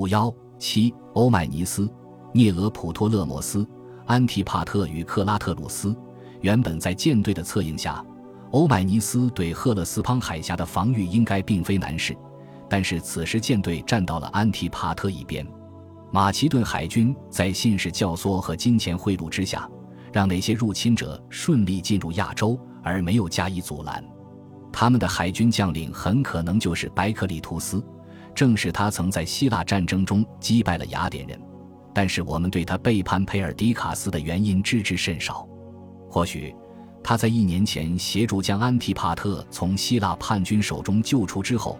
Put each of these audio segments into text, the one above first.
五幺七，欧迈尼斯、涅俄普托勒摩斯、安提帕特与克拉特鲁斯。原本在舰队的策应下，欧迈尼斯对赫勒斯滂海峡的防御应该并非难事。但是此时舰队站到了安提帕特一边，马其顿海军在信使教唆和金钱贿赂之下，让那些入侵者顺利进入亚洲，而没有加以阻拦。他们的海军将领很可能就是白克里图斯，正是他曾在希腊战争中击败了雅典人。但是我们对他背叛佩尔迪卡斯的原因知之甚少。或许他在一年前协助将安提帕特从希腊叛军手中救出之后。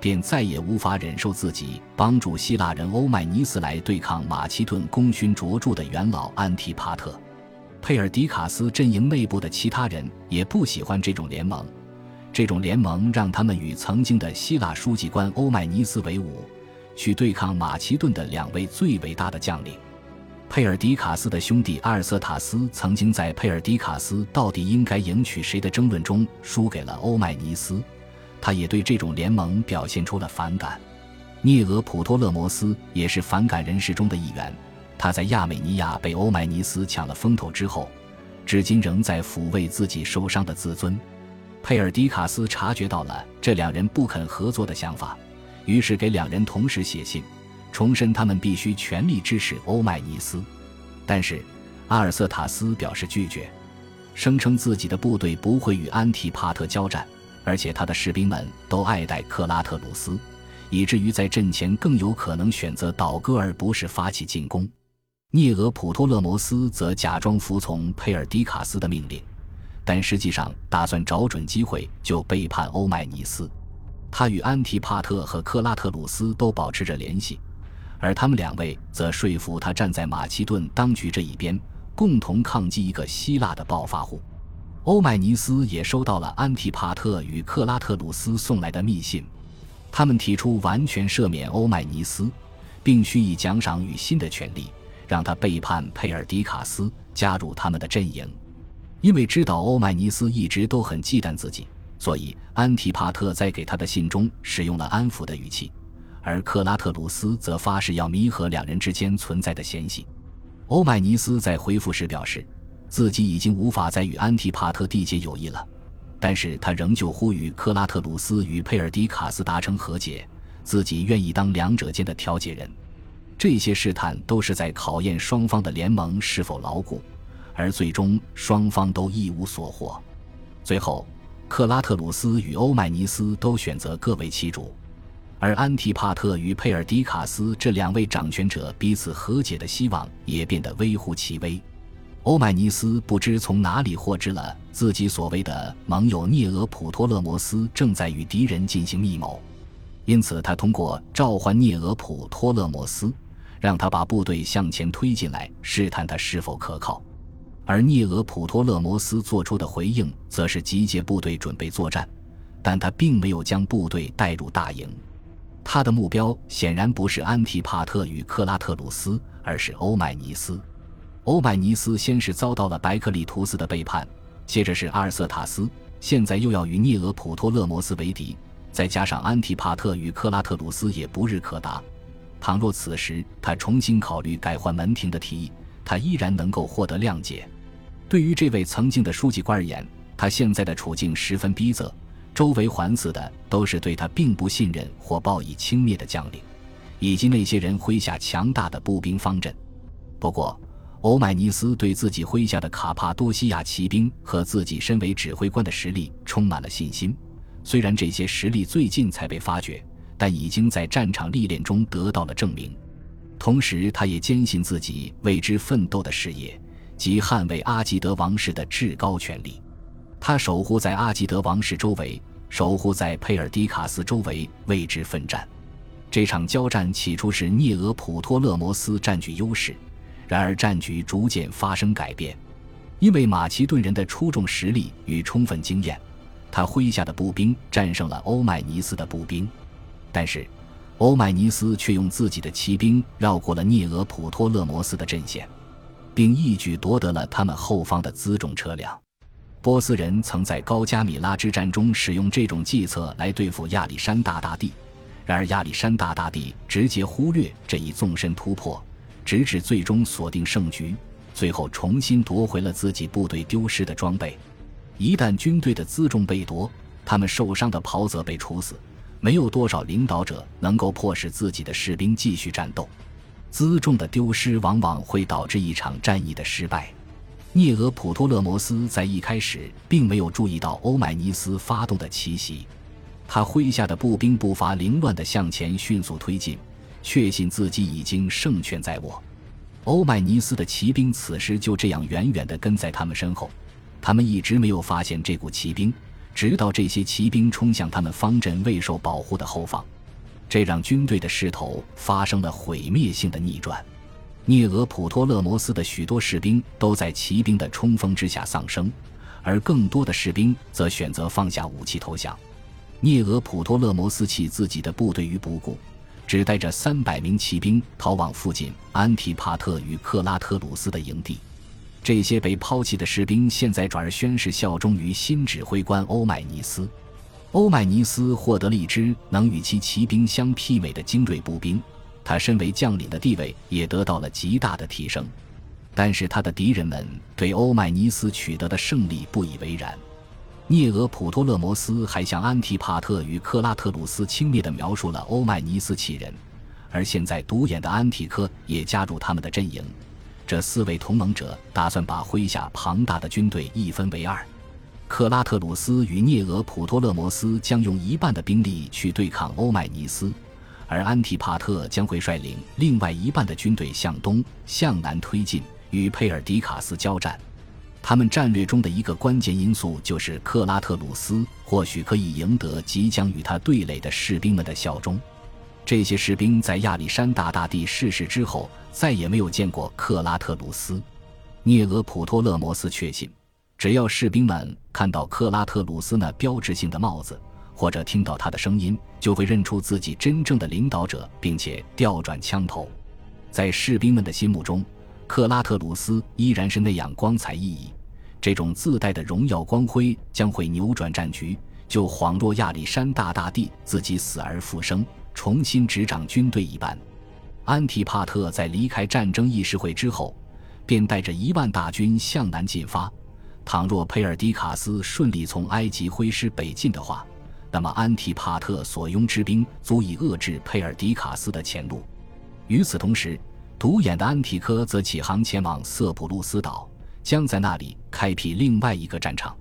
便再也无法忍受自己帮助希腊人欧迈尼斯来对抗马其顿功勋卓著的元老安提帕特。佩尔迪卡斯阵营内部的其他人也不喜欢这种联盟，这种联盟让他们与曾经的希腊书记官欧迈尼斯为伍，去对抗马其顿的两位最伟大的将领。佩尔迪卡斯的兄弟阿尔瑟塔斯曾经在佩尔迪卡斯到底应该迎娶谁的争论中输给了欧迈尼斯。他也对这种联盟表现出了反感。涅俄普托勒摩斯也是反感人士中的一员。他在亚美尼亚被欧迈尼斯抢了风头之后，至今仍在抚慰自己受伤的自尊。佩尔迪卡斯察觉到了这两人不肯合作的想法，于是给两人同时写信，重申他们必须全力支持欧迈尼斯。但是阿尔瑟塔斯表示拒绝，声称自己的部队不会与安提帕特交战。而且他的士兵们都爱戴克拉特鲁斯，以至于在阵前更有可能选择倒戈而不是发起进攻。涅俄普托勒摩斯则假装服从佩尔迪卡斯的命令，但实际上打算找准机会就背叛欧迈尼斯。他与安提帕特和克拉特鲁斯都保持着联系，而他们两位则说服他站在马其顿当局这一边，共同抗击一个希腊的暴发户。欧迈尼斯也收到了安提帕特与克拉特鲁斯送来的密信，他们提出完全赦免欧迈尼斯，并许以奖赏与新的权利，让他背叛佩尔迪卡斯，加入他们的阵营。因为知道欧迈尼斯一直都很忌惮自己，所以安提帕特在给他的信中使用了安抚的语气，而克拉特鲁斯则发誓要弥合两人之间存在的嫌隙。欧迈尼斯在回复时表示。自己已经无法再与安提帕特缔结友谊了，但是他仍旧呼吁克拉特鲁斯与佩尔迪卡斯达成和解，自己愿意当两者间的调解人。这些试探都是在考验双方的联盟是否牢固，而最终双方都一无所获。最后，克拉特鲁斯与欧迈尼斯都选择各为其主，而安提帕特与佩尔迪卡斯这两位掌权者彼此和解的希望也变得微乎其微。欧迈尼斯不知从哪里获知了自己所谓的盟友涅俄普托勒摩斯正在与敌人进行密谋，因此他通过召唤涅俄普托勒摩斯，让他把部队向前推进来，试探他是否可靠。而涅俄普托勒摩斯做出的回应则是集结部队准备作战，但他并没有将部队带入大营。他的目标显然不是安提帕特与克拉特鲁斯，而是欧迈尼斯。欧迈尼斯先是遭到了白克里图斯的背叛，接着是阿尔瑟塔斯，现在又要与涅俄普托勒摩斯为敌，再加上安提帕特与克拉特鲁斯也不日可达。倘若此时他重新考虑改换门庭的提议，他依然能够获得谅解。对于这位曾经的书记官而言，他现在的处境十分逼仄，周围环伺的都是对他并不信任或报以轻蔑的将领，以及那些人麾下强大的步兵方阵。不过，欧迈尼斯对自己麾下的卡帕多西亚骑兵和自己身为指挥官的实力充满了信心。虽然这些实力最近才被发掘，但已经在战场历练中得到了证明。同时，他也坚信自己为之奋斗的事业及捍卫阿基德王室的至高权力。他守护在阿基德王室周围，守护在佩尔迪卡斯周围，为之奋战。这场交战起初是涅俄普托勒摩斯占据优势。然而战局逐渐发生改变，因为马其顿人的出众实力与充分经验，他麾下的步兵战胜了欧迈尼斯的步兵。但是，欧迈尼斯却用自己的骑兵绕过了涅俄普托勒摩斯的阵线，并一举夺得了他们后方的辎重车辆。波斯人曾在高加米拉之战中使用这种计策来对付亚历山大大帝，然而亚历山大大帝直接忽略这一纵深突破，直至最终锁定胜局，最后重新夺回了自己部队丢失的装备。一旦军队的辎重被夺，他们受伤的袍泽被处死，没有多少领导者能够迫使自己的士兵继续战斗。辎重的丢失往往会导致一场战役的失败。涅俄普托勒摩斯在一开始并没有注意到欧迈尼斯发动的奇袭。他麾下的步兵步伐凌乱地向前迅速推进，确信自己已经胜券在握。欧迈尼斯的骑兵此时就这样远远地跟在他们身后，他们一直没有发现这股骑兵，直到这些骑兵冲向他们方阵未受保护的后方，这让军队的势头发生了毁灭性的逆转。涅俄普托勒摩斯的许多士兵都在骑兵的冲锋之下丧生，而更多的士兵则选择放下武器投降。涅俄普托勒摩斯弃自己的部队于不顾，只带着三百名骑兵逃往附近安提帕特与克拉特鲁斯的营地。这些被抛弃的士兵现在转而宣誓效忠于新指挥官欧迈尼斯。欧迈尼斯获得了一支能与其骑兵相媲美的精锐步兵，他身为将领的地位也得到了极大的提升。但是他的敌人们对欧迈尼斯取得的胜利不以为然。涅俄普托勒摩斯还向安提帕特与克拉特鲁斯轻蔑地描述了欧迈尼斯其人，而现在独眼的安提柯也加入他们的阵营。这四位同盟者打算把麾下庞大的军队一分为二。克拉特鲁斯与涅俄普托勒摩斯将用一半的兵力去对抗欧迈尼斯，而安提帕特将会率领另外一半的军队向东、向南推进，与佩尔迪卡斯交战。他们战略中的一个关键因素就是克拉特鲁斯或许可以赢得即将与他对垒的士兵们的效忠。这些士兵在亚历山大大帝逝世之后再也没有见过克拉特鲁斯。涅俄普托勒摩斯确信，只要士兵们看到克拉特鲁斯那标志性的帽子，或者听到他的声音，就会认出自己真正的领导者，并且调转枪头。在士兵们的心目中。克拉特鲁斯依然是那样光彩熠熠，这种自带的荣耀光辉将会扭转战局，就恍若亚历山大大帝自己死而复生，重新执掌军队一般。安提帕特在离开战争议事会之后，便带着一万大军向南进发。倘若佩尔迪卡斯顺利从埃及挥师北进的话，那么安提帕特所拥之兵足以遏制佩尔迪卡斯的前路。与此同时，独眼的安提柯则启航前往色普路斯岛，将在那里开辟另外一个战场。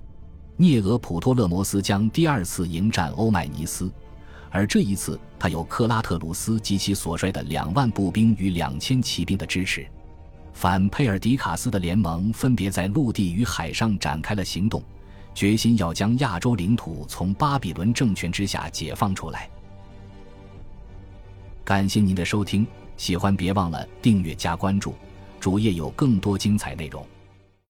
涅俄普托勒摩斯将第二次迎战欧迈尼斯，而这一次他有克拉特鲁斯及其所率的两万步兵与两千骑兵的支持。反佩尔迪卡斯的联盟分别在陆地与海上展开了行动，决心要将亚洲领土从巴比伦政权之下解放出来。感谢您的收听。喜欢别忘了订阅加关注，主页有更多精彩内容。